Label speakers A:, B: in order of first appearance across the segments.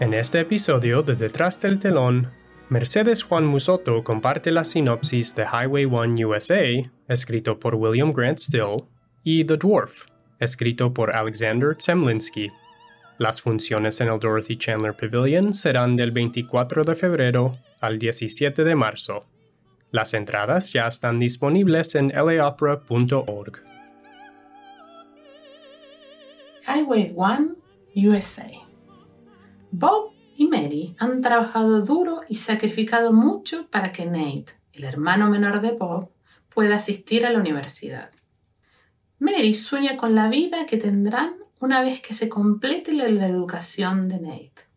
A: En este episodio de Detrás del telón, Mercedes Juan Musoto comparte la sinopsis de Highway 1 USA, escrito por William Grant Still, y The Dwarf, escrito por Alexander Zemlinsky. Las funciones en el Dorothy Chandler Pavilion serán del 24 de febrero al 17 de marzo. Las entradas ya están disponibles en laopera.org.
B: Highway 1 USA. Bob y Mary han trabajado duro y sacrificado mucho para que Nate, el hermano menor de Bob, pueda asistir a la universidad. Mary sueña con la vida que tendrán una vez que se complete la, educación de Nate.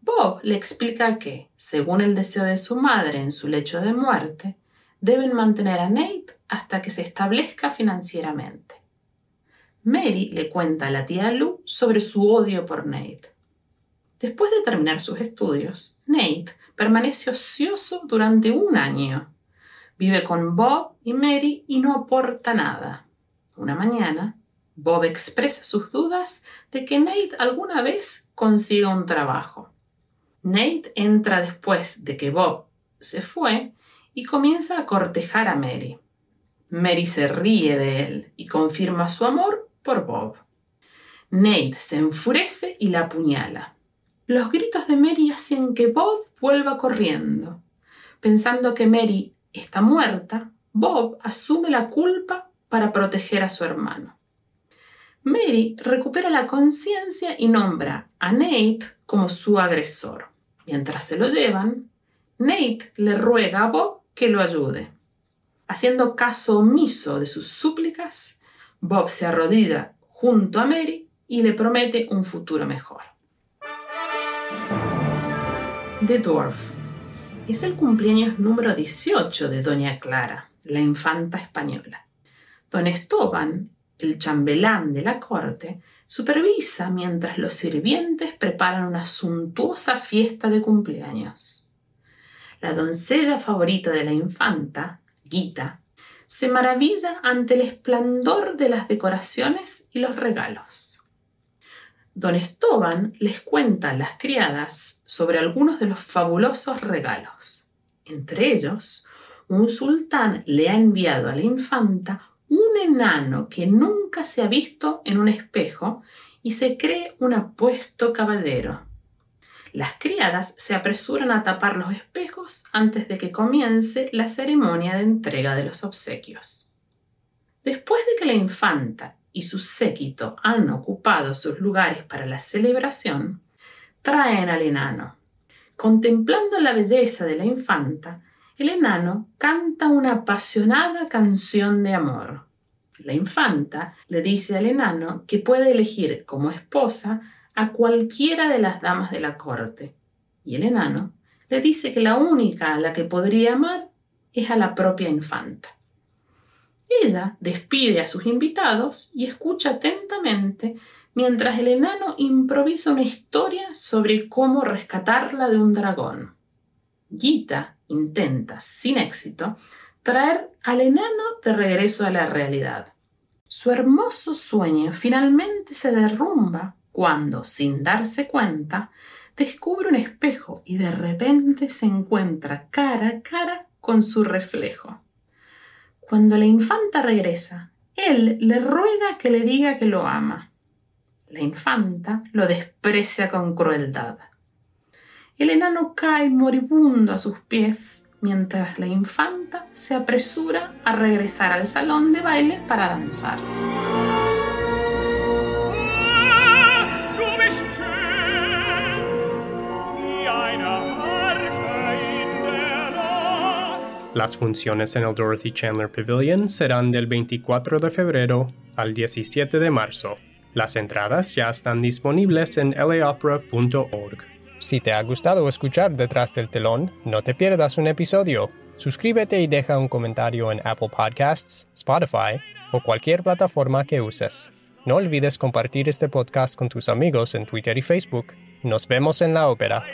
B: Bob le explica que, según el deseo de su madre en su lecho de muerte, deben mantener a Nate hasta que se establezca financieramente. Mary le cuenta a la tía Lou sobre su odio por Nate. Después de terminar sus estudios, Nate permanece ocioso durante un año. Vive con Bob y Mary y no aporta nada. Una mañana, Bob expresa sus dudas de que Nate alguna vez consiga un trabajo. Nate entra después de que Bob se fue y comienza a cortejar a Mary. Mary se ríe de él y confirma su amor por Bob. Nate se enfurece y la apuñala. Los gritos de Mary hacen que Bob vuelva corriendo. Pensando que Mary está muerta, Bob asume la culpa para proteger a su hermano. Mary recupera la conciencia y nombra a Nate como su agresor. Mientras se lo llevan, Nate le ruega a Bob que lo ayude. Haciendo caso omiso de sus súplicas, Bob se arrodilla junto a Mary y le promete un futuro mejor. The Dwarf. Es el cumpleaños número 18 de Doña Clara, la infanta española. Don Esteban, el chambelán de la corte, supervisa mientras los sirvientes preparan una suntuosa fiesta de cumpleaños. La doncella favorita de la infanta, Gita, se maravilla ante el esplendor de las decoraciones y los regalos. Don Esteban les cuenta a las criadas sobre algunos de los fabulosos regalos. Entre ellos, un sultán le ha enviado a la infanta un enano que nunca se ha visto en un espejo y se cree un apuesto caballero. Las criadas se apresuran a tapar los espejos antes de que comience la ceremonia de entrega de los obsequios. Después de que la infanta y su séquito han ocupado sus lugares para la celebración, traen al enano. Contemplando la belleza de la infanta, el enano canta una apasionada canción de amor. La infanta le dice al enano que puede elegir como esposa a cualquiera de las damas de la corte, y el enano le dice que la única a la que podría amar es a la propia infanta. Ella despide a sus invitados y escucha atentamente mientras el enano improvisa una historia sobre cómo rescatarla de un dragón. Gita intenta, sin éxito, traer al enano de regreso a la realidad. Su hermoso sueño finalmente se derrumba cuando, sin darse cuenta, descubre un espejo y de repente se encuentra cara a cara con su reflejo. Cuando la infanta regresa, él le ruega que le diga que lo ama. La infanta lo desprecia con crueldad. El enano cae moribundo a sus pies mientras la infanta se apresura a regresar al salón de baile para danzar.
A: Las funciones en el Dorothy Chandler Pavilion serán del 24 de febrero al 17 de marzo. Las entradas ya están disponibles en laopera.org. Si te ha gustado escuchar Detrás del telón, no te pierdas un episodio. Suscríbete y deja un comentario en Apple Podcasts, Spotify o cualquier plataforma que uses. No olvides compartir este podcast con tus amigos en Twitter y Facebook. Nos vemos en la ópera.